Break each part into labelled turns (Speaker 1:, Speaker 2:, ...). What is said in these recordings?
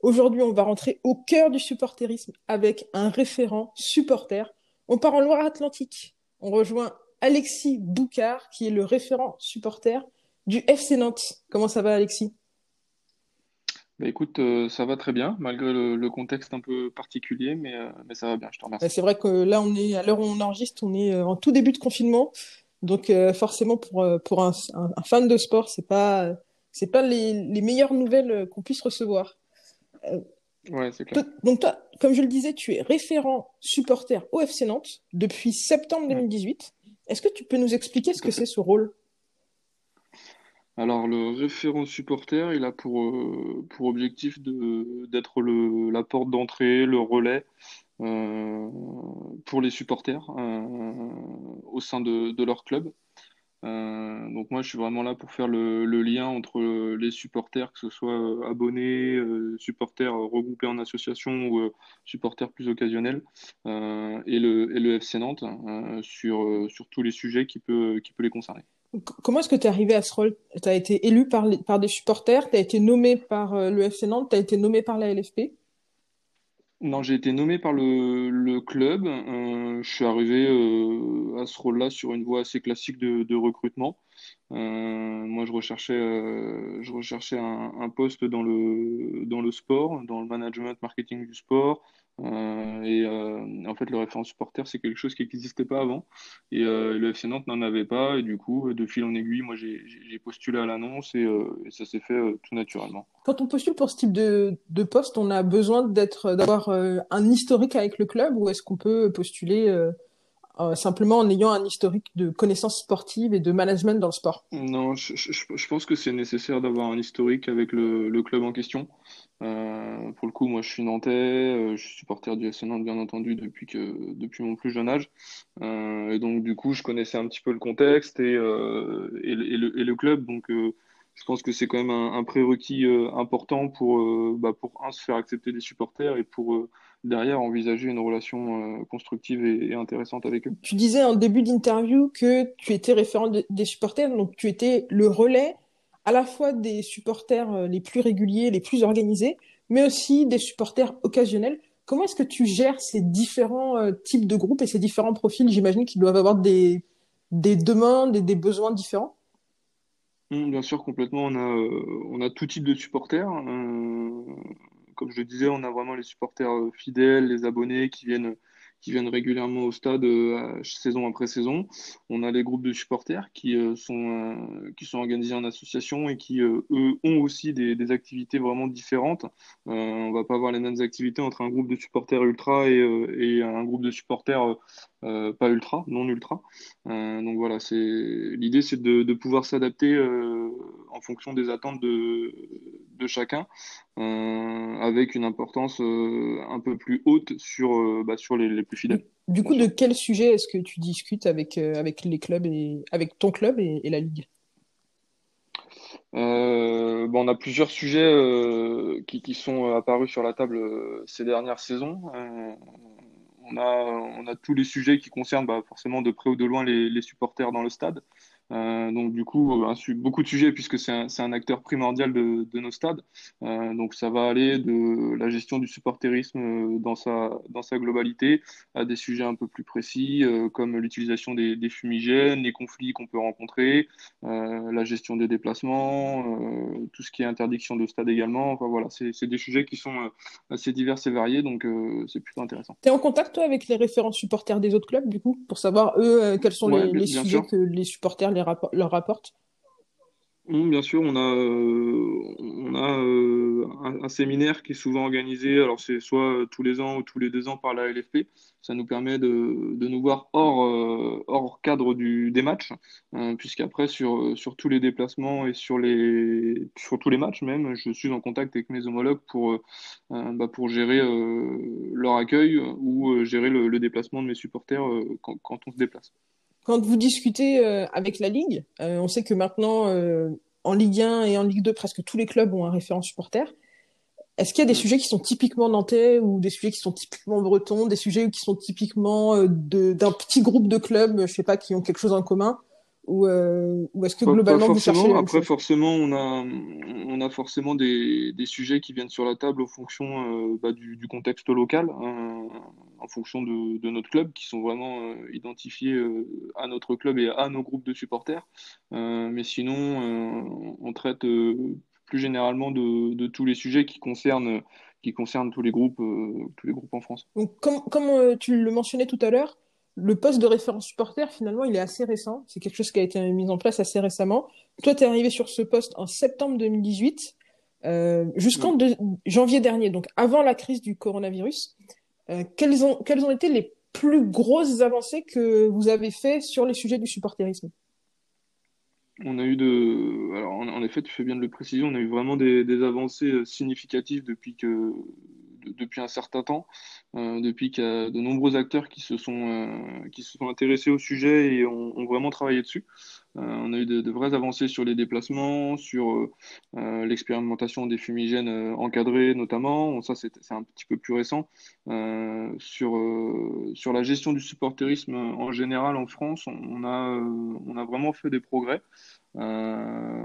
Speaker 1: Aujourd'hui, on va rentrer au cœur du supporterisme avec un référent supporter. On part en Loire-Atlantique. On rejoint Alexis Boucard, qui est le référent supporter du FC Nantes. Comment ça va, Alexis?
Speaker 2: Bah écoute, euh, ça va très bien, malgré le, contexte un peu particulier, mais, euh, mais ça va bien, je te remercie.
Speaker 1: C'est vrai que là, on est à l'heure où on enregistre, on est euh, en tout début de confinement. Donc forcément, pour, pour un, un, fan de sport, c'est pas, c'est pas les, les meilleures nouvelles qu'on puisse recevoir.
Speaker 2: Ouais, c'est clair.
Speaker 1: Donc toi, comme je le disais, tu es référent supporter au FC Nantes depuis septembre 2018. Est-ce que tu peux nous expliquer ce que c'est ce rôle?
Speaker 2: Alors, le référent supporter, il a pour, euh, pour objectif d'être la porte d'entrée, le relais euh, pour les supporters euh, au sein de, de leur club. Euh, donc moi, je suis vraiment là pour faire le, lien entre les supporters, que ce soit euh, abonnés, euh, supporters regroupés en association ou supporters plus occasionnels, et, le, FC Nantes sur, tous les sujets qui peuvent peut les concerner.
Speaker 1: Comment est-ce que tu es arrivé à ce rôle? Tu as été élu par, par des supporters, tu as été nommé par le FC Nantes, tu as été nommé par la LFP
Speaker 2: non, j'ai été nommé par le, club. Euh, je suis arrivé euh, à ce rôle-là sur une voie assez classique de, recrutement. Euh, moi, je recherchais, je recherchais un, un, poste dans le, dans le sport, dans le management marketing du sport, euh, et euh, en fait, le référent supporter, c'est quelque chose qui n'existait pas avant. Et euh, le FC Nantes n'en avait pas. Et du coup, de fil en aiguille, moi, j'ai postulé à l'annonce et, ça s'est fait tout naturellement.
Speaker 1: Quand on postule pour ce type de, de poste, on a besoin d'avoir un historique avec le club ou est-ce qu'on peut postuler simplement en ayant un historique de connaissances sportives et de management dans le sport
Speaker 2: Non, je, pense que c'est nécessaire d'avoir un historique avec le, club en question. Euh, pour le coup, moi, je suis nantais, euh, je suis supporter du FC Nantes, bien entendu, depuis que depuis mon plus jeune âge. Euh, et donc, du coup, je connaissais un petit peu le contexte et, et le, club. Donc, je pense que c'est quand même un, prérequis important pour, bah, pour un, se faire accepter des supporters et pour derrière envisager une relation constructive et, intéressante avec eux.
Speaker 1: Tu disais en début d'interview que tu étais référent des supporters, donc tu étais le relais à la fois des supporters euh, les plus réguliers, les plus organisés, mais aussi des supporters occasionnels. Comment est-ce que tu gères ces différents euh, types de groupes et ces différents profils? J'imagine qu'ils doivent avoir des, des demandes et des besoins différents.
Speaker 2: Mmh, bien sûr, complètement. On a, euh, on a tout type de supporters. Comme je le disais, on a vraiment les supporters fidèles, les abonnés qui viennent qui viennent régulièrement au stade euh, saison après saison. On a les groupes de supporters qui, euh, sont, euh, qui sont organisés en association et qui, eux, ont aussi des, activités vraiment différentes. on va pas avoir les mêmes activités entre un groupe de supporters ultra et un groupe de supporters pas ultra, non ultra. donc voilà, c'est l'idée, c'est de, de, pouvoir s'adapter en fonction des attentes de, de chacun, avec une importance un peu plus haute sur, bah, sur les, les plus fidèles.
Speaker 1: Du coup, de quel sujet est-ce que tu discutes avec, euh, avec les clubs et avec ton club et, la ligue?
Speaker 2: Euh, bon, on a plusieurs sujets euh, qui, qui, sont apparus sur la table ces dernières saisons. On, a, tous les sujets qui concernent bah, forcément de près ou de loin les supporters dans le stade. Euh, donc du coup, beaucoup de sujets puisque c'est un, un, acteur primordial de, de nos stades. Euh, donc ça va aller de la gestion du supporterisme euh, dans sa, dans sa globalité à des sujets un peu plus précis euh, comme l'utilisation des, des, fumigènes, les conflits qu'on peut rencontrer, la gestion des déplacements, tout ce qui est interdiction de stade également. Enfin voilà, c'est des sujets qui sont assez divers et variés, donc c'est plutôt intéressant.
Speaker 1: Tu es en contact toi avec les référents supporters des autres clubs du coup pour savoir eux quels sont les, les sujets que les supporters leur rapporte
Speaker 2: Bien sûr, on a, euh, euh, un, séminaire qui est souvent organisé, alors c'est soit tous les ans ou tous les deux ans par la LFP. Ça nous permet de, de nous voir hors, euh, hors cadre du, des matchs, euh, puisqu'après, sur, sur tous les déplacements et sur, les, sur tous les matchs même, je suis en contact avec mes homologues pour, euh, bah, pour gérer leur accueil ou gérer le, le, déplacement de mes supporters quand, quand, on se déplace.
Speaker 1: Quand vous discutez avec la Ligue, on sait que maintenant en Ligue 1 et en Ligue 2, presque tous les clubs ont un référent supporter. Est-ce qu'il y a des sujets qui sont typiquement nantais ou des sujets qui sont typiquement bretons, des sujets qui sont typiquement euh, d'un petit groupe de clubs, je sais pas, qui ont quelque chose en commun? Ou, euh, ou est-ce que globalement vous cherchez
Speaker 2: Après, forcément, on a, on a forcément des, des sujets qui viennent sur la table en fonction euh, bah, du, du, contexte local, hein, en fonction de, de, notre club, qui sont vraiment euh, identifiés à notre club et à nos groupes de supporters. mais sinon, on traite plus généralement de, de, tous les sujets qui concernent, qui concernent tous les groupes, tous les groupes en France.
Speaker 1: Donc, comme, comme tu le mentionnais tout à l'heure, le poste de référent supporter, finalement, il est assez récent. C'est quelque chose qui a été mis en place assez récemment. Toi, tu es arrivé sur ce poste en septembre 2018, euh, jusqu'en janvier dernier, donc avant la crise du coronavirus. Euh, quelles, ont, quelles ont été les plus grosses avancées que vous avez fait sur les sujets du supporterisme?
Speaker 2: On a eu de, alors en, effet, tu fais bien de le préciser, on a eu vraiment des, des avancées euh, significatives depuis que, depuis un certain temps. Euh, depuis qu'il y a de nombreux acteurs qui se sont, euh, intéressés au sujet et ont vraiment travaillé dessus. Euh, on a eu de, de, vraies avancées sur les déplacements, sur l'expérimentation des fumigènes encadrés notamment. Ça, c'est un petit peu plus récent. sur, sur la gestion du supporterisme en général en France, on a, on a vraiment fait des progrès. Euh,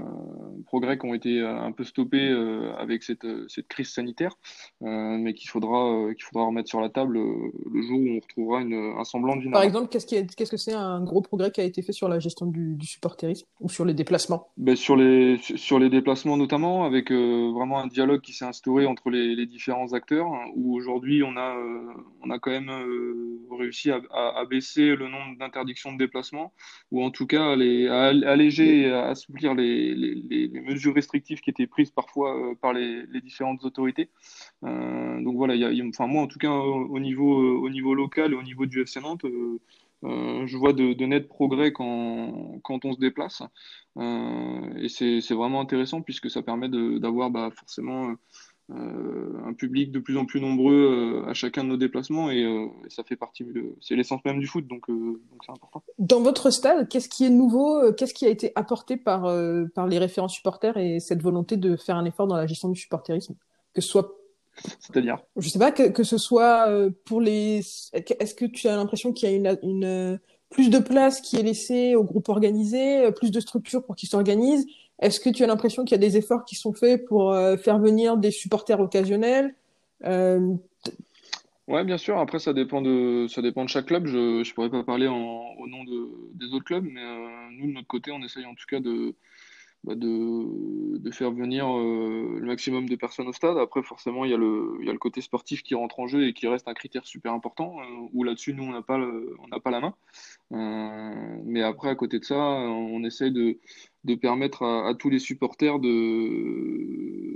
Speaker 2: progrès qui ont été un peu stoppés euh, avec cette, cette, crise sanitaire, euh, mais qu'il faudra, qu'il faudra remettre sur la table le jour où on retrouvera une, un semblant vie
Speaker 1: Par exemple, qu'est-ce, qu'est-ce que c'est un gros progrès qui a été fait sur la gestion du, du ou sur les déplacements?
Speaker 2: Ben, sur, les, déplacements notamment, avec vraiment un dialogue qui s'est instauré entre les, différents acteurs, hein, où aujourd'hui on a, on a quand même réussi à, baisser le nombre d'interdictions de déplacement, ou en tout cas à, alléger à assouplir les, mesures restrictives qui étaient prises parfois euh, par les, différentes autorités. Euh, donc voilà, y a, moi en tout cas au niveau, au niveau local et au niveau du FC Nantes, euh, je vois de, de nets progrès quand, on se déplace. et c'est vraiment intéressant puisque ça permet d'avoir bah, forcément euh, un public de plus en plus nombreux euh, à chacun de nos déplacements et, euh, ça fait partie, c'est l'essence même du foot, donc c'est important.
Speaker 1: Dans votre stade, qu'est-ce qui est nouveau, qu'est-ce qui a été apporté par, les référents supporters et cette volonté de faire un effort dans la gestion du supporterisme? Que soit
Speaker 2: c'est-à-dire
Speaker 1: Je sais pas que, que ce soit pour les. Est-ce que tu as l'impression qu'il y a une, une, plus de place qui est laissée aux groupes organisés, plus de structures pour qu'ils s'organisent? Est-ce que tu as l'impression qu'il y a des efforts qui sont faits pour euh, faire venir des supporters occasionnels? Euh...
Speaker 2: Ouais, bien sûr. Après, ça dépend de, ça dépend de chaque club. Je ne pourrais pas parler en, au nom de, des autres clubs, mais euh, nous, de notre côté, on essaye en tout cas de, bah de, de, faire venir euh, le maximum de personnes au stade. Après, forcément, il y, a le, y a le côté sportif qui rentre en jeu et qui reste un critère super important, euh, où là-dessus, nous, on n'a pas, pas la main. Euh, mais après, à côté de ça, on essaye de, de permettre à, à, tous les supporters de,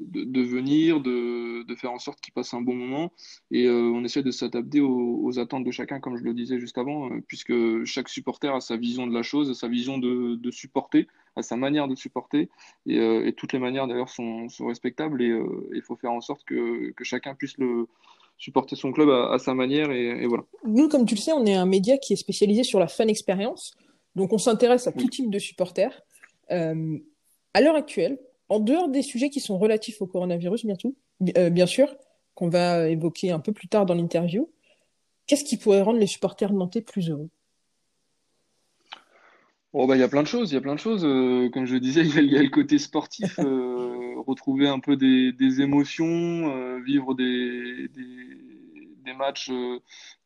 Speaker 2: de, de venir, de, de, faire en sorte qu'ils passent un bon moment. Et euh, on essaie de s'adapter aux, aux, attentes de chacun, comme je le disais juste avant, euh, puisque chaque supporter a sa vision de la chose, sa vision de, de supporter, a sa manière de supporter. Et, euh, et toutes les manières, d'ailleurs, sont, sont, respectables. Et il faut faire en sorte que, que chacun puisse le supporter son club à, à sa manière et, et, voilà.
Speaker 1: Nous, comme tu le sais, on est un média qui est spécialisé sur la fan expérience. Donc on s'intéresse à tout type de supporters. Euh, à l'heure actuelle, en dehors des sujets qui sont relatifs au coronavirus, euh, bien sûr, qu'on va évoquer un peu plus tard dans l'interview, qu'est-ce qui pourrait rendre les supporters nantais plus heureux?
Speaker 2: Oh bah il y a plein de choses, il y a plein de choses. Euh, comme je le disais, il y, y, a le côté sportif, euh, retrouver un peu des, des émotions, euh, vivre des, des, des, matchs,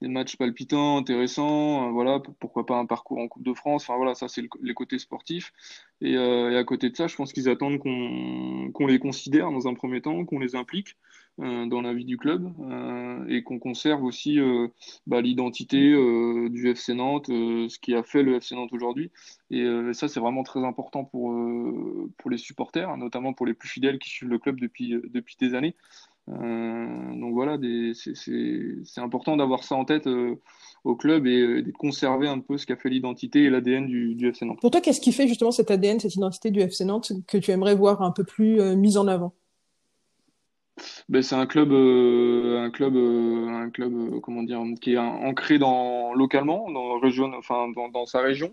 Speaker 2: des matchs palpitants, intéressants. voilà, pourquoi pas un parcours en Coupe de France. Enfin voilà, ça c'est les côtés sportifs. Et, et, à côté de ça, je pense qu'ils attendent qu'on les considère dans un premier temps, qu'on les implique. Euh, dans la vie du club euh, et qu'on conserve aussi euh, bah, l'identité du FC Nantes, ce qui a fait le FC Nantes aujourd'hui. Et ça, c'est vraiment très important pour, les supporters, notamment pour les plus fidèles qui suivent le club depuis des années. Donc voilà, c'est important d'avoir ça en tête au club et, de conserver un peu ce qu'a fait l'identité et l'ADN du, du, FC Nantes.
Speaker 1: Pour toi, qu'est-ce qui fait justement cet ADN, cette identité du FC Nantes que tu aimerais voir un peu plus mise en avant?
Speaker 2: Ben, c'est un club, euh, un club, euh, un club, euh, comment dire, qui est ancré dans localement, dans région, enfin dans, dans sa région.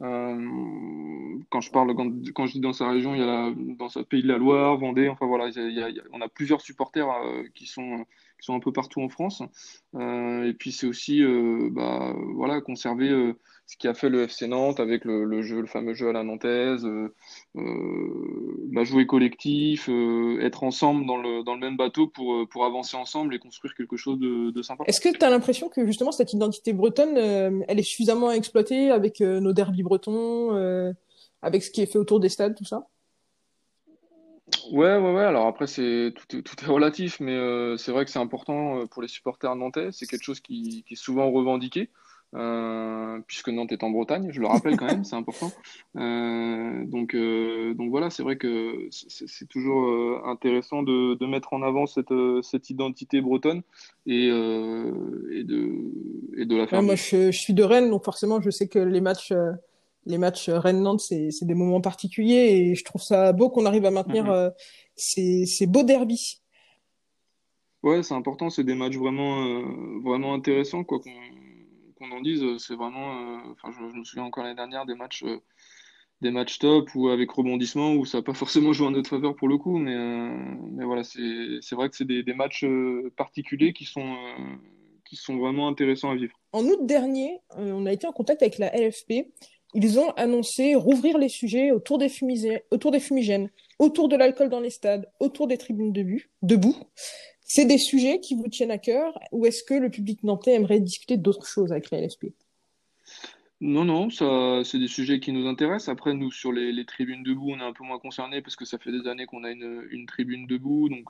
Speaker 2: Quand je parle, quand, je dis dans sa région, il y a la, dans ce pays de la Loire, Vendée, enfin voilà, il y a, on a plusieurs supporters qui sont qui sont un peu partout en France. et puis c'est aussi, bah, voilà, conserver ce qui a fait le FC Nantes avec le, jeu, le fameux jeu à la nantaise, euh, euh, bah, jouer collectif, euh, être ensemble dans le, dans le même bateau pour, pour avancer ensemble et construire quelque chose de, de sympa.
Speaker 1: Est-ce que tu as l'impression que justement cette identité bretonne, elle est suffisamment exploitée avec nos derbys bretons, avec ce qui est fait autour des stades, tout ça?
Speaker 2: Ouais, ouais, ouais. Alors après, c'est tout, est, tout est relatif, mais c'est vrai que c'est important pour les supporters nantais. C'est quelque chose qui, qui est souvent revendiqué. Euh, puisque Nantes est en Bretagne, je le rappelle quand même, c'est important. Euh, donc, euh, donc voilà, c'est vrai que c'est toujours euh, intéressant de, de, mettre en avant cette, euh, cette identité bretonne et, et, de, et de la faire.
Speaker 1: moi, je, je, suis de Rennes, donc forcément, je sais que les matchs, les matchs Rennes-Nantes, c'est des moments particuliers et je trouve ça beau qu'on arrive à maintenir mm-hmm. ces, ces beaux derbys.
Speaker 2: Ouais, c'est important, c'est des matchs vraiment, vraiment intéressants, quoi, qu'on qu'on en dise, c'est vraiment. Euh, enfin, je, me souviens encore l'année dernière des matchs, euh, des matchs top ou avec rebondissement où ça n'a pas forcément joué en notre faveur pour le coup, mais, euh, mais voilà, c'est vrai que c'est des, des, matchs particuliers qui sont, qui sont vraiment intéressants à vivre.
Speaker 1: En août dernier, on a été en contact avec la LFP. Ils ont annoncé rouvrir les sujets autour des, fumigènes, autour de l'alcool dans les stades, autour des tribunes debout. C'est des sujets qui vous tiennent à cœur ou est-ce que le public nantais aimerait discuter d'autres choses avec la LFP
Speaker 2: non, non, ça, c'est des sujets qui nous intéressent. Après, nous, sur les, tribunes debout, on est un peu moins concernés parce que ça fait des années qu'on a une, une, tribune debout. Donc,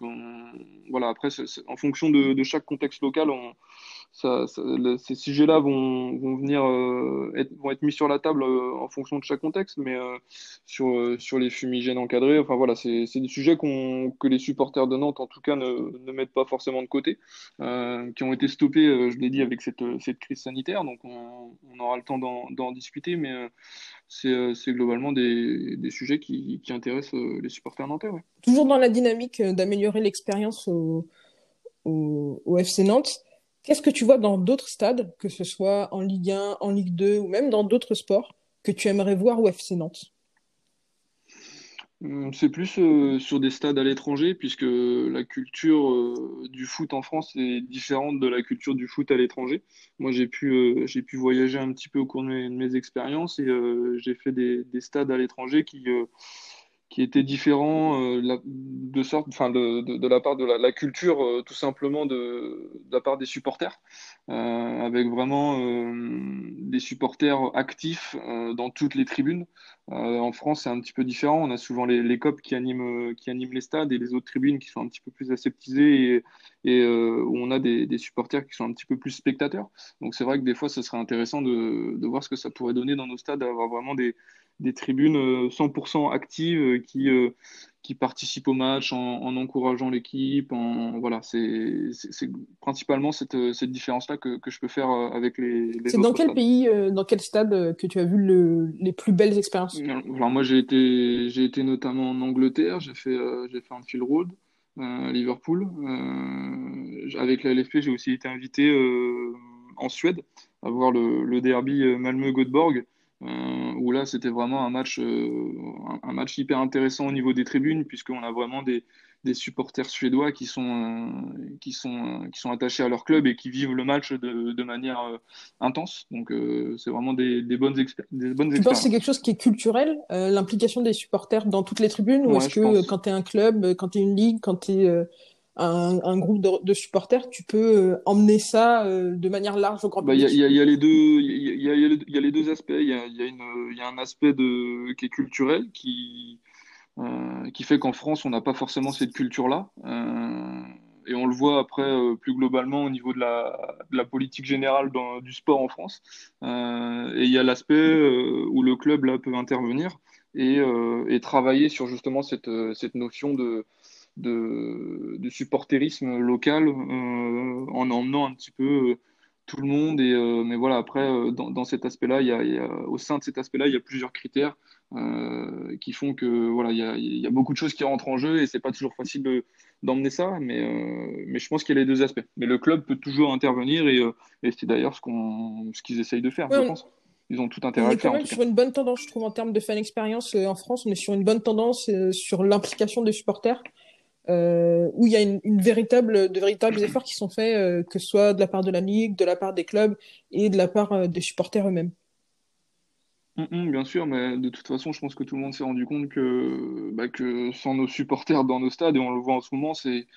Speaker 2: voilà, après, en fonction de, chaque contexte local, ces sujets-là vont, venir euh, être, vont être mis sur la table euh, en fonction de chaque contexte, mais euh, sur, sur les fumigènes encadrés, enfin voilà, c'est des sujets que les supporters de Nantes, en tout cas, ne, mettent pas forcément de côté, qui ont été stoppés, je l'ai dit, avec cette, crise sanitaire, donc on, on aura le temps d'en discuter, mais c'est globalement des, sujets qui, intéressent les supporters nantais.
Speaker 1: Toujours dans la dynamique d'améliorer l'expérience au, FC Nantes. Qu'est-ce que tu vois dans d'autres stades, que ce soit en Ligue 1, en Ligue 2 ou même dans d'autres sports, que tu aimerais voir au FC Nantes?
Speaker 2: C'est plus euh, sur des stades à l'étranger, puisque la culture euh, du foot en France est différente de la culture du foot à l'étranger. Moi, j'ai pu, euh, j'ai pu voyager un petit peu au cours de mes, expériences et j'ai fait des, des, stades à l'étranger qui, qui était différent euh, de sorte, de, de, la part de la, culture tout simplement de, la part des supporters, avec vraiment des supporters actifs dans toutes les tribunes. En France, c'est un petit peu différent. On a souvent les, les qui animent, qui animent les stades et les autres tribunes qui sont un petit peu plus aseptisées et, et où on a des, des, supporters qui sont un petit peu plus spectateurs. Donc c'est vrai que des fois, ce serait intéressant de, de voir ce que ça pourrait donner dans nos stades, d'avoir vraiment des des tribunes 100% euh, actives euh, qui, euh, qui participent au match en, en encourageant l'équipe. En, voilà, c'est principalement cette, cette différence-là que, que, je peux faire avec les, les
Speaker 1: C'est dans quel pays, dans quel stade que tu as vu le, les plus belles expériences?
Speaker 2: Alors moi j'ai été, j'ai été notamment en Angleterre, j'ai fait, j'ai fait un fil road. à Liverpool. avec la LFP, j'ai aussi été invité en Suède à voir le, le derby Malmö-Göteborg. Euh, où là c'était vraiment un match, euh, un, match hyper intéressant au niveau des tribunes, puisqu'on a vraiment des, des, supporters suédois qui sont, euh, qui, sont, qui sont attachés à leur club et qui vivent le match de, de manière intense. Donc c'est vraiment des, des bonnes, des bonnes
Speaker 1: tu
Speaker 2: expériences.
Speaker 1: penses que c'est quelque chose qui est culturel, l'implication des supporters dans toutes les tribunes, ou est-ce que quand tu es un club, quand tu es une ligue, quand tu es un, groupe de, supporters, tu peux emmener ça de manière large au grand
Speaker 2: public. Il y, a les deux, il y, a, les deux aspects. Il y a, y a un aspect de, qui est culturel, qui qui fait qu'en France, on n'a pas forcément cette culture-là et on le voit après euh, plus globalement au niveau de la, de la politique générale dans, du sport en France. Euh, et il y a l'aspect euh, où le club là peut intervenir et, et travailler sur justement cette, cette notion de, de, de supporterisme local en emmenant un petit peu tout le monde. Et, mais voilà, après, dans, dans cet aspect-là, il y a, au sein de cet aspect-là, il y a plusieurs critères euh, qui font que voilà, il y a, y a, beaucoup de choses qui rentrent en jeu et c'est pas toujours facile de, d'emmener ça, mais, euh, mais je pense qu'il y a les deux aspects. Mais le club peut toujours intervenir et, euh, et c'est d'ailleurs ce, qu'on, ce qu'ils essayent de faire, je pense. Ils ont tout intérêt à le faire.
Speaker 1: Quand même sur une bonne tendance, je trouve, en termes de fan expérience en France. On est sur une bonne tendance sur l'implication des supporters, où il y a une, véritable, de véritables efforts qui sont faits, que ce soit de la part de la Ligue, de la part des clubs et de la part des supporters eux-mêmes.
Speaker 2: Mm, mm, bien sûr, mais de toute façon, je pense que tout le monde s'est rendu compte que, bah, sans nos supporters dans nos stades, et on le voit en ce moment, c'est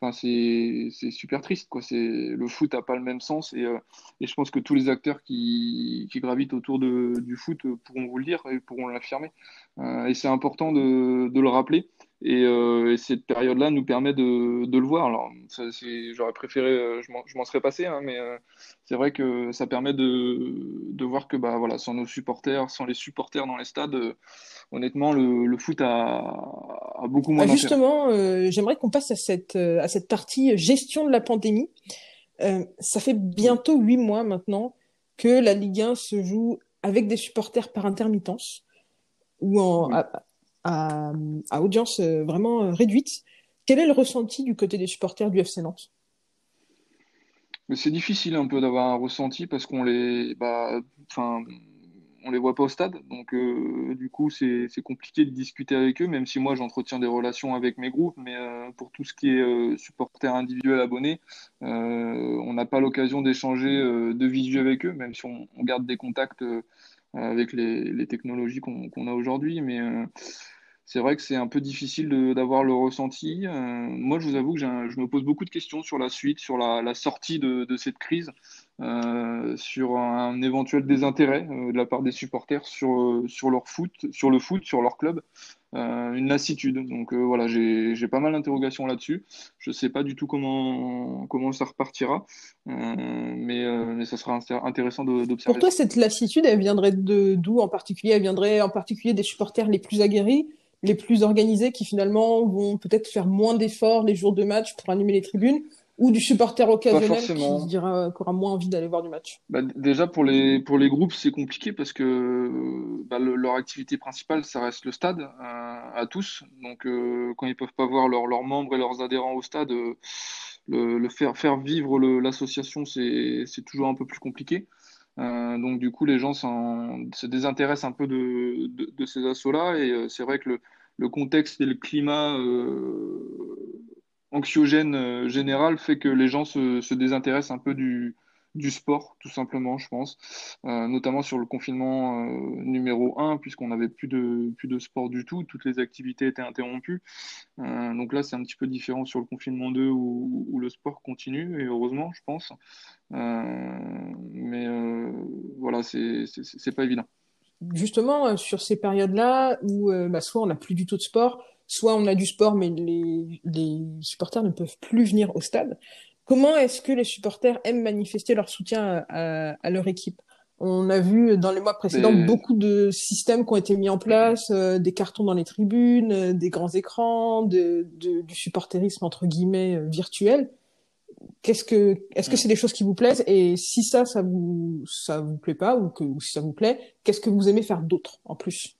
Speaker 2: enfin, super triste. Quoi. Le foot n'a pas le même sens, et, euh, et, je pense que tous les acteurs qui, gravitent autour de, du foot pourront vous le dire et pourront l'affirmer. Euh, et c'est important de, le rappeler. Et, euh, et cette période-là nous permet de, de, le voir. Alors, j'aurais préféré, euh, je m'en serais passé, hein, mais euh, c'est vrai que ça permet de, de voir que bah, voilà, sans nos supporters, sans les supporters dans les stades, honnêtement, le, le, foot a, a beaucoup moins
Speaker 1: bah, Justement, j'aimerais qu'on passe à cette, à cette partie gestion de la pandémie. ça fait bientôt huit mois maintenant que la Ligue 1 se joue avec des supporters par intermittence ou en, à, audience euh, vraiment euh, réduite. Quel est le ressenti du côté des supporters du FC Nantes?
Speaker 2: C'est difficile un peu d'avoir un ressenti parce qu'on les, bah, on les voit pas au stade, donc euh, du coup c'est compliqué de discuter avec eux, même si moi j'entretiens des relations avec mes groupes, mais pour tout ce qui est supporters individuels abonnés, on n'a pas l'occasion d'échanger de visu avec eux, même si on, garde des contacts avec les, les technologies qu'on a aujourd'hui, mais c'est vrai que c'est un peu difficile d'avoir le ressenti. Euh, moi, je vous avoue que je me pose beaucoup de questions sur la suite, sur la, sortie de, cette crise, euh, sur un éventuel désintérêt euh, de la part des supporters sur, sur leur foot, sur le foot, sur leur club, une lassitude. Donc voilà, j'ai pas mal d'interrogations là-dessus. Je ne sais pas du tout comment, comment ça repartira, mais, mais ça sera intéressant d'observer.
Speaker 1: Pour toi, cette lassitude, elle viendrait d'où en particulier? Elle viendrait en particulier des supporters les plus aguerris les plus organisés qui finalement vont peut-être faire moins d'efforts les jours de match pour animer les tribunes? Ou du supporter occasionnel qui dira aura moins envie d'aller voir du match.
Speaker 2: Bah, Déjà pour les, pour les groupes c'est compliqué parce que bah, leur activité principale ça reste le stade euh, à tous. Donc euh, quand ils peuvent pas voir leurs membres et leurs adhérents au stade euh, le, faire, faire vivre l'association c'est toujours un peu plus compliqué. Donc du coup, les gens se désintéressent un peu de, de, ces assauts-là. Et c'est vrai que le, le, contexte et le climat euh, anxiogène euh, général fait que les gens se, se désintéressent un peu du, sport, tout simplement, je pense, euh, notamment sur le confinement euh, numéro 1, puisqu'on n'avait plus de, plus de sport du tout, toutes les activités étaient interrompues. Donc là, c'est un petit peu différent sur le confinement 2 où, où le sport continue, et heureusement, je pense. mais voilà, c'est pas évident.
Speaker 1: Justement, sur ces périodes-là où bah, soit on n'a plus du tout de sport, soit on a du sport, mais les, les supporters ne peuvent plus venir au stade. Comment est-ce que les supporters aiment manifester leur soutien à, leur équipe? On a vu dans les mois précédents beaucoup de systèmes qui ont été mis en place, euh, des cartons dans les tribunes, euh, des grands écrans, du supporterisme entre guillemets euh, virtuel. Qu'est-ce que, est-ce que c'est des choses qui vous plaisent? Et si ça, ça vous, ça vous plaît pas ou que ou si ça vous plaît, qu'est-ce que vous aimez faire d'autre en plus?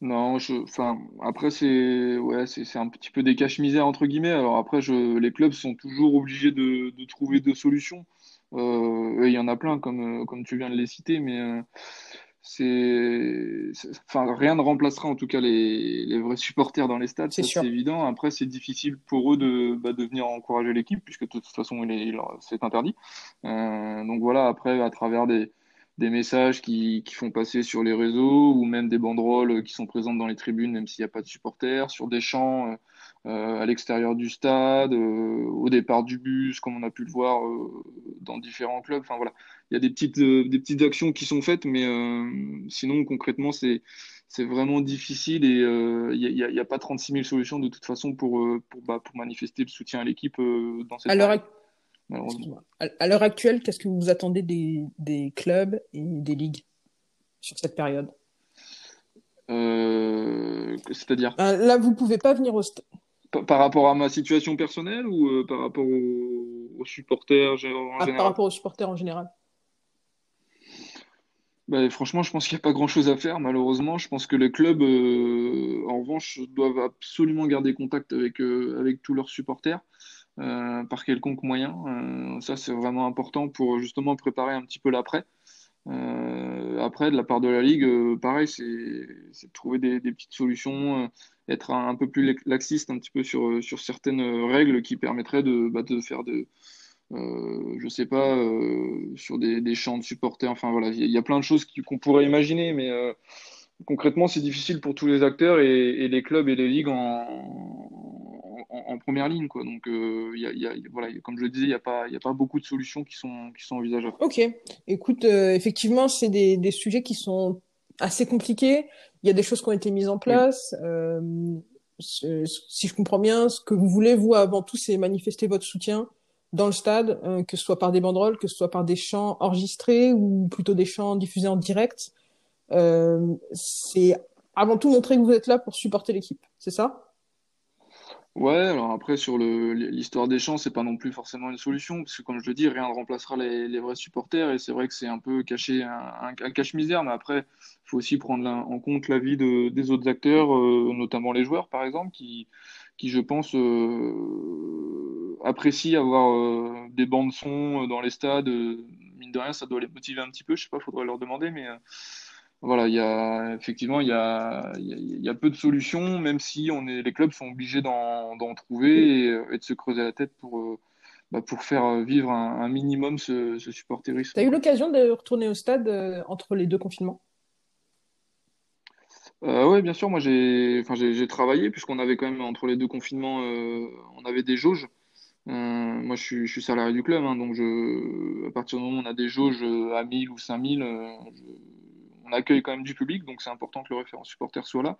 Speaker 2: Non, je, enfin, après, c'est ouais, c'est un petit peu des caches-misères, entre guillemets. Alors après, je, les clubs sont toujours obligés de, de trouver deux solutions. Euh, il y en a plein, comme, euh, comme tu viens de les citer, mais euh, c'est, enfin, rien ne remplacera en tout cas les, les vrais supporters dans les stades, c'est évident. Après, c'est difficile pour eux de, bah, de venir encourager l'équipe, puisque de toute façon, c'est interdit. donc voilà, après, à travers des des messages qui, qui font passer sur les réseaux ou même des banderoles qui sont présentes dans les tribunes, même s'il n'y a pas de supporters, sur des champs euh, à l'extérieur du stade, euh, au départ du bus, comme on a pu le voir euh, dans différents clubs. Enfin voilà, il y a des petites, des petites actions qui sont faites, mais sinon concrètement c'est c'est vraiment difficile et il n'y a, y a, pas 36 000 solutions de toute façon pour, pour, bah, pour manifester le soutien à l'équipe dans cette
Speaker 1: l'heure à l'heure actuelle, qu'est-ce que vous attendez des, des, clubs et des ligues sur cette période?
Speaker 2: C'est-à-dire
Speaker 1: Là, vous pouvez pas venir au stade.
Speaker 2: Par rapport à ma situation personnelle ou euh, par rapport aux, supporters en
Speaker 1: ah, général? Par rapport aux supporters en général.
Speaker 2: Bah, franchement, je pense qu'il n'y a pas grand-chose à faire, malheureusement. Je pense que les clubs, euh, en revanche, doivent absolument garder contact avec, euh, avec tous leurs supporters par quelconque moyen. ça, c'est vraiment important pour justement préparer un petit peu l'après. après, de la part de la Ligue, pareil, c'est de trouver des, petites solutions être un, peu plus laxiste un petit peu sur, sur certaines règles qui permettraient de, bah, de faire de, euh, je sais pas, euh, sur des, champs de supporters. Enfin voilà, il y, a plein de choses qu'on pourrait imaginer, mais euh, concrètement, c'est difficile pour tous les acteurs et, les clubs et les ligues en, en, première ligne. Quoi. Donc, euh, y a, y a, voilà, comme je le disais, il n'y a, pas, a pas beaucoup de solutions qui sont, qui sont envisageables.
Speaker 1: Ok, écoute, effectivement, c'est des, des sujets qui sont assez compliqués. Il y a des choses qui ont été mises en place. Euh, si je comprends bien, ce que vous voulez, vous, avant tout, c'est manifester votre soutien dans le stade, euh, que ce soit par des banderoles, que ce soit par des chants enregistrés ou plutôt des chants diffusés en direct. Euh, c'est avant tout montrer que vous êtes là pour supporter l'équipe, c'est ça?
Speaker 2: Ouais, alors après sur le l'histoire des champs, c'est pas non plus forcément une solution, parce que comme je le dis, rien ne remplacera les, les vrais supporters, et c'est vrai que c'est un peu caché un, un, cache-misère, mais après, il faut aussi prendre en compte l'avis de, des autres acteurs, euh, notamment les joueurs par exemple, qui, qui je pense euh, apprécient avoir euh, des bandes son dans les stades. mine de rien, ça doit les motiver un petit peu, je sais pas, faudrait leur demander, mais voilà, il y a effectivement il y a, il y a peu de solutions, même si on est, les clubs sont obligés d'en trouver et, de se creuser la tête pour, euh, bah, pour faire vivre un, minimum ce, ce supporterisme.
Speaker 1: Tu as eu l'occasion de retourner au stade euh, entre les deux confinements?
Speaker 2: Euh, Oui, bien sûr. Moi, j'ai enfin, travaillé, puisqu'on avait quand même, entre les deux confinements, on avait des jauges. moi, je suis, je suis, salarié du club, hein, donc je, à partir du moment où on a des jauges à 1000 ou 5000, je, on accueille quand même du public, donc c'est important que le référent supporter soit là.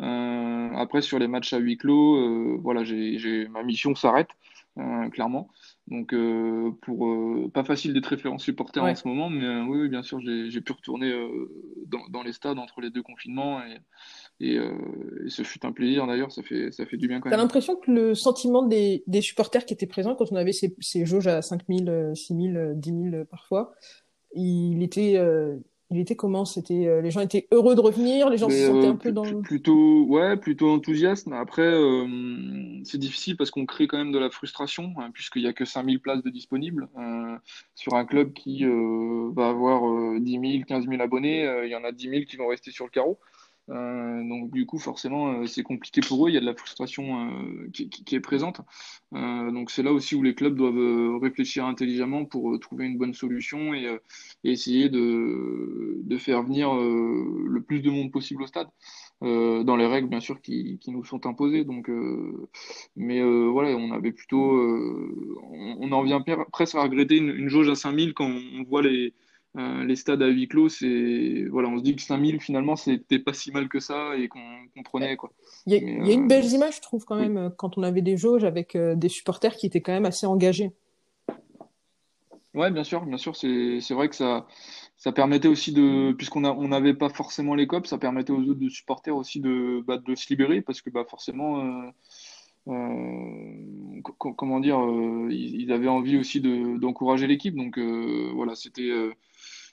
Speaker 2: Euh, après, sur les matchs à huis clos, euh, voilà, j'ai, ma mission s'arrête, euh, clairement. Donc, pour pas facile d'être référent supporter en ce moment, mais oui, bien sûr, j'ai, pu retourner dans, les stades entre les deux confinements et, ce fut un plaisir d'ailleurs, ça fait, ça fait du bien quand même.
Speaker 1: T'as l'impression que le sentiment des, supporters qui étaient présents quand on avait ces, ces jauges à 5000, 6000, 10 000 parfois, il était, il était comment? C'était euh, les gens étaient heureux de revenir, les gens se sentaient euh, un peu dans
Speaker 2: plutôt ouais, plutôt enthousiaste. Après, euh, c'est difficile parce qu'on crée quand même de la frustration hein, puisqu'il y a que 5000 places de disponibles sur un club qui va avoir 10 000, 15 000 abonnés. Il y en a 10 000 qui vont rester sur le carreau. Euh, donc du coup, forcément, euh, c'est compliqué pour eux. Il y a de la frustration euh, qui, est présente. donc c'est là aussi où les clubs doivent réfléchir intelligemment pour trouver une bonne solution et, essayer de, faire venir le plus de monde possible au stade. dans les règles bien sûr qui, nous sont imposées donc mais voilà on avait plutôt on, en vient presque à regretter une, une jauge à 5000 quand on voit les euh, les stades à huis clos, c'est voilà, on se dit que 5000 finalement c'était pas si mal que ça et qu'on comprenait quoi.
Speaker 1: Il y a, y a une euh, belle image, je trouve quand même, quand on avait des jauges avec euh, des supporters qui étaient quand même assez engagés.
Speaker 2: Ouais, bien sûr, bien sûr, c'est vrai que ça ça permettait aussi de puisqu'on on n'avait pas forcément les copes, ça permettait aux autres de supporters aussi de bah, de se libérer parce que bah forcément comment dire, ils, avaient envie aussi d'encourager l'équipe. Donc voilà, c'était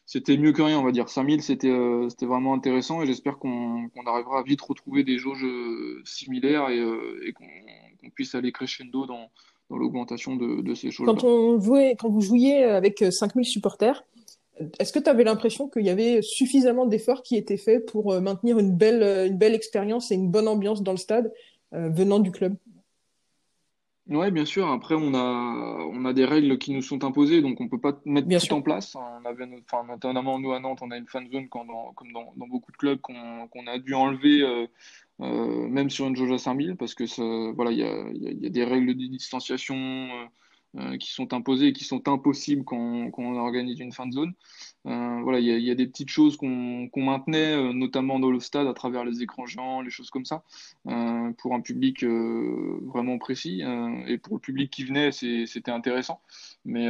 Speaker 2: c'était mieux que rien, on va dire. 5000, c'était euh, c'était vraiment intéressant et j'espère qu'on arrivera à vite retrouver des jauges euh, similaires et, euh, qu'on puisse aller crescendo dans, dans l'augmentation de, de, ces choses.
Speaker 1: Quand, on jouait, quand vous jouiez avec 5000 supporters, est-ce que tu avais l'impression qu'il y avait suffisamment d'efforts qui étaient faits pour maintenir une belle, une belle expérience et une bonne ambiance dans le stade venant du club?
Speaker 2: Ouais, bien sûr. Après, on a, on a des règles qui nous sont imposées, donc on peut pas mettre
Speaker 1: Bien
Speaker 2: tout
Speaker 1: sûr.
Speaker 2: en place. On avait, enfin, notamment nous à Nantes, on a une fan zone quand dans- comme dans, dans beaucoup de clubs qu'on qu'on a dû enlever, euh, euh, même sur une jauge à 5000, parce que ça, voilà, il y a, il y a, il y a des règles de distanciation euh, euh, qui sont imposées et qui sont impossibles quand, on organise une fan zone. Euh, voilà, il y a, des petites choses qu'on qu'on maintenait, euh, notamment dans le stade, à travers les écrans géants, les choses comme ça pour un public vraiment précis. et pour le public qui venait, c'était intéressant. Mais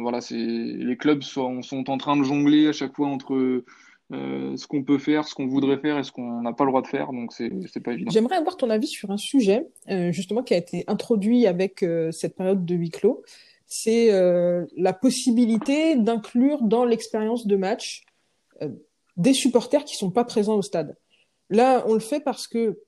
Speaker 2: voilà, les clubs sont, sont en train de jongler à chaque fois entre euh, ce qu'on peut faire, ce qu'on voudrait faire et ce qu'on n'a pas le droit de faire. Donc c'est pas évident.
Speaker 1: J'aimerais avoir ton avis sur un sujet, euh, justement, qui a été introduit avec euh, cette période de huis clos. C'est la possibilité d'inclure dans l'expérience de match des supporters qui sont pas présents au stade. Là, on le fait parce que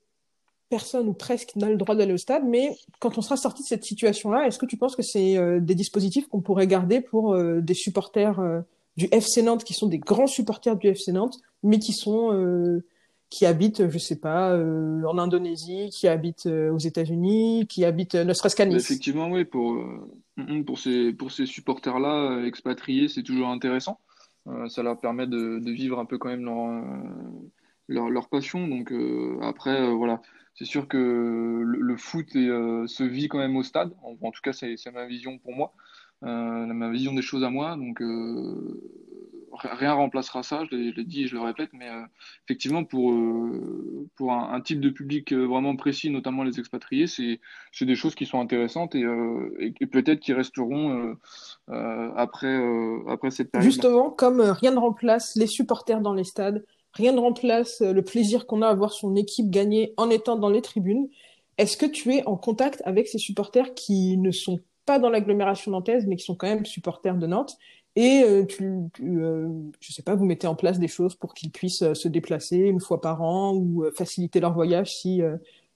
Speaker 1: personne ou presque n'a le droit d'aller au stade, mais quand on sera sorti de cette situation-là, est-ce que tu penses que c'est des dispositifs qu'on pourrait garder pour des supporters du FC Nantes qui sont des grands supporters du FC Nantes, mais qui sont euh, qui habitent, je sais pas, euh, en Indonésie, qui habitent euh, aux États-Unis, qui habitent ne serait-ce qu'à Nice.
Speaker 2: effectivement, oui, pour, mm, mm, pour ces, pour ces supporters-là, expatriés, c'est toujours intéressant. Ça leur permet de, vivre un peu quand même leur, leur, passion. Donc après, voilà, c'est sûr que le, foot se vit quand même au stade. En, en tout cas, c'est ma vision pour moi, ma vision des choses à moi. Donc euh, ri- rien remplacera ça, je l'ai dit et je le répète, mais euh, effectivement, pour, euh, pour un, type de public euh, vraiment précis, notamment les expatriés, c'est des choses qui sont intéressantes et, euh, peut-être qui resteront euh, euh, après, euh, après cette période-là.
Speaker 1: Justement, comme euh, rien ne remplace les supporters dans les stades, rien ne remplace euh, le plaisir qu'on a à voir son équipe gagner en étant dans les tribunes, est-ce que tu es en contact avec ces supporters qui ne sont pas dans l'agglomération nantaise, mais qui sont quand même supporters de Nantes? Et euh, tu, tu, euh, je sais pas, vous mettez en place des choses pour qu'ils puissent euh, se déplacer une fois par an ou faciliter leur voyage si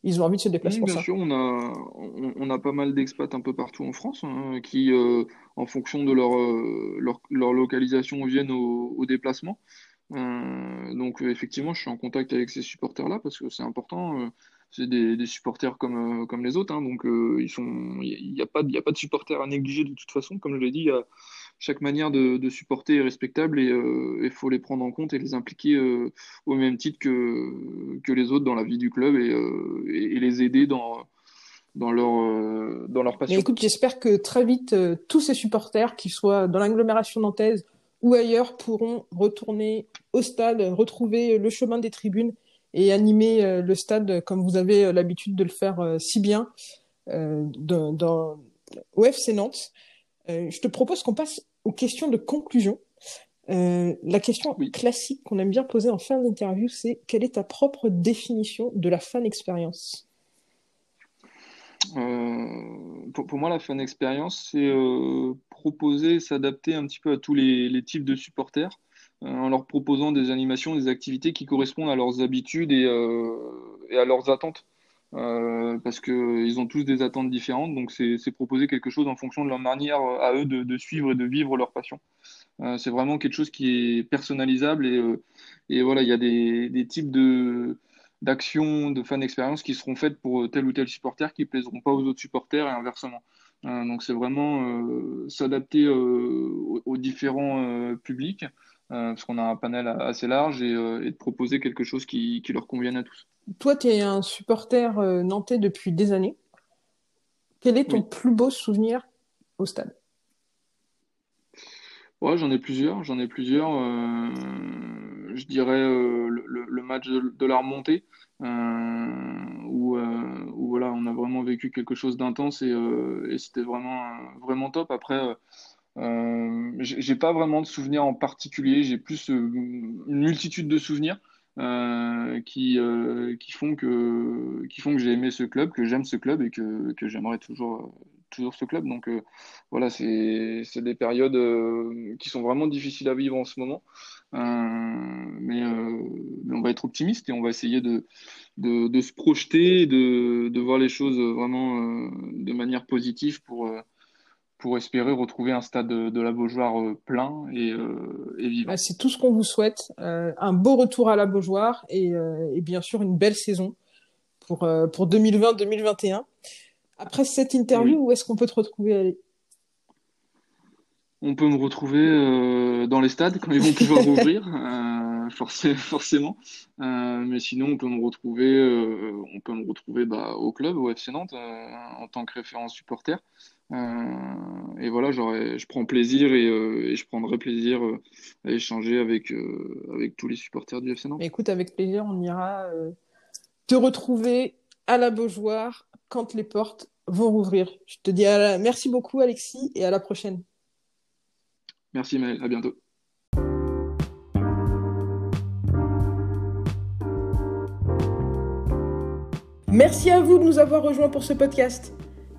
Speaker 1: ils ont envie de se déplacer
Speaker 2: Mmh,
Speaker 1: pour
Speaker 2: bien
Speaker 1: ça.
Speaker 2: sûr, on a, on, on a pas mal d'expats un peu partout en France hein, qui, euh, en fonction de leur, euh, leur, leur localisation, viennent au, au déplacement. Euh, donc effectivement, je suis en contact avec ces supporters-là parce que c'est important. Euh, c'est des, supporters comme, euh, comme les autres, hein, donc euh, il n'y a, pas y a pas de supporters à négliger de toute façon. Comme je l'ai dit, chaque manière de, supporter est respectable et il faut les prendre en compte et les impliquer euh, au même titre que, que les autres dans la vie du club et, euh, les aider dans, dans leur, euh, dans leur passion.
Speaker 1: écoute, j'espère que très vite, euh, tous ces supporters, qu'ils soient dans l'agglomération nantaise ou ailleurs, pourront retourner au stade, retrouver le chemin des tribunes et animer euh, le stade comme vous avez euh, l'habitude de le faire euh, si bien dans, dans, au FC Nantes. Je te propose qu'on passe aux questions de conclusion. Euh, la question
Speaker 2: Oui.
Speaker 1: classique qu'on aime bien poser en fin d'interview, c'est quelle est ta propre définition de la fan expérience?
Speaker 2: Euh, pour, pour moi, la fan expérience, c'est euh, proposer, s'adapter un petit peu à tous les, les types de supporters, en leur proposant des animations, des activités qui correspondent à leurs habitudes et, euh, à leurs attentes. Euh, parce que ils ont tous des attentes différentes, donc c'est proposer quelque chose en fonction de leur manière euh, à eux de, suivre et de vivre leur passion. Euh, c'est vraiment quelque chose qui est personnalisable et, euh, et voilà, il y a des, types d'actions, de fan expériences qui seront faites pour tel ou tel supporter qui plaiseront pas aux autres supporters et inversement. Euh, donc c'est vraiment euh, s'adapter euh, aux, différents euh, publics euh, parce qu'on a un panel assez large et, euh, et de proposer quelque chose qui, qui leur convienne à tous.
Speaker 1: Toi, tu es un supporter euh, nantais depuis des années. Quel est ton
Speaker 2: Oui.
Speaker 1: plus beau souvenir au stade?
Speaker 2: Ouais, j'en ai plusieurs, j'en ai plusieurs. euh, je dirais euh, le, match de, de la remontée, euh, où, euh, où voilà, on a vraiment vécu quelque chose d'intense et, euh, et c'était vraiment, euh, vraiment top. Après, euh, j'ai pas vraiment de souvenirs en particulier, j'ai plus euh, une multitude de souvenirs euh, qui, qui font que, qui font que j'ai aimé ce club, que j'aime ce club et que, que j'aimerais toujours, toujours ce club. Donc voilà, c'est, des périodes qui sont vraiment difficiles à vivre en ce moment. Mais, mais on va être optimiste et on va essayer de, de, de se projeter, de, de voir les choses vraiment de manière positive pour, pour espérer retrouver un stade de, de la Beaujoire euh, plein et, euh, et
Speaker 1: Bah,
Speaker 2: vivant.
Speaker 1: c'est tout ce qu'on vous souhaite. Euh, un beau retour à la Beaujoire et, euh, et bien sûr une belle saison pour, pour 2020-2021. Après cette interview, où est-ce qu'on peut te retrouver
Speaker 2: On peut me retrouver dans les stades quand ils vont pouvoir ouvrir, euh, forcément. Euh, mais sinon, on peut me retrouver, on peut me retrouver bah, au club, au FC Nantes, en tant que référent supporter. Et voilà, je prends plaisir et, je prendrai plaisir à échanger avec, avec tous les supporters du FC Nantes.
Speaker 1: Écoute, avec plaisir, on ira te retrouver à la Beaujoire quand les portes vont rouvrir. Je te dis merci beaucoup Alexis et à la prochaine.
Speaker 2: Merci Maël, à bientôt.
Speaker 1: Merci à vous de nous avoir rejoints pour ce podcast.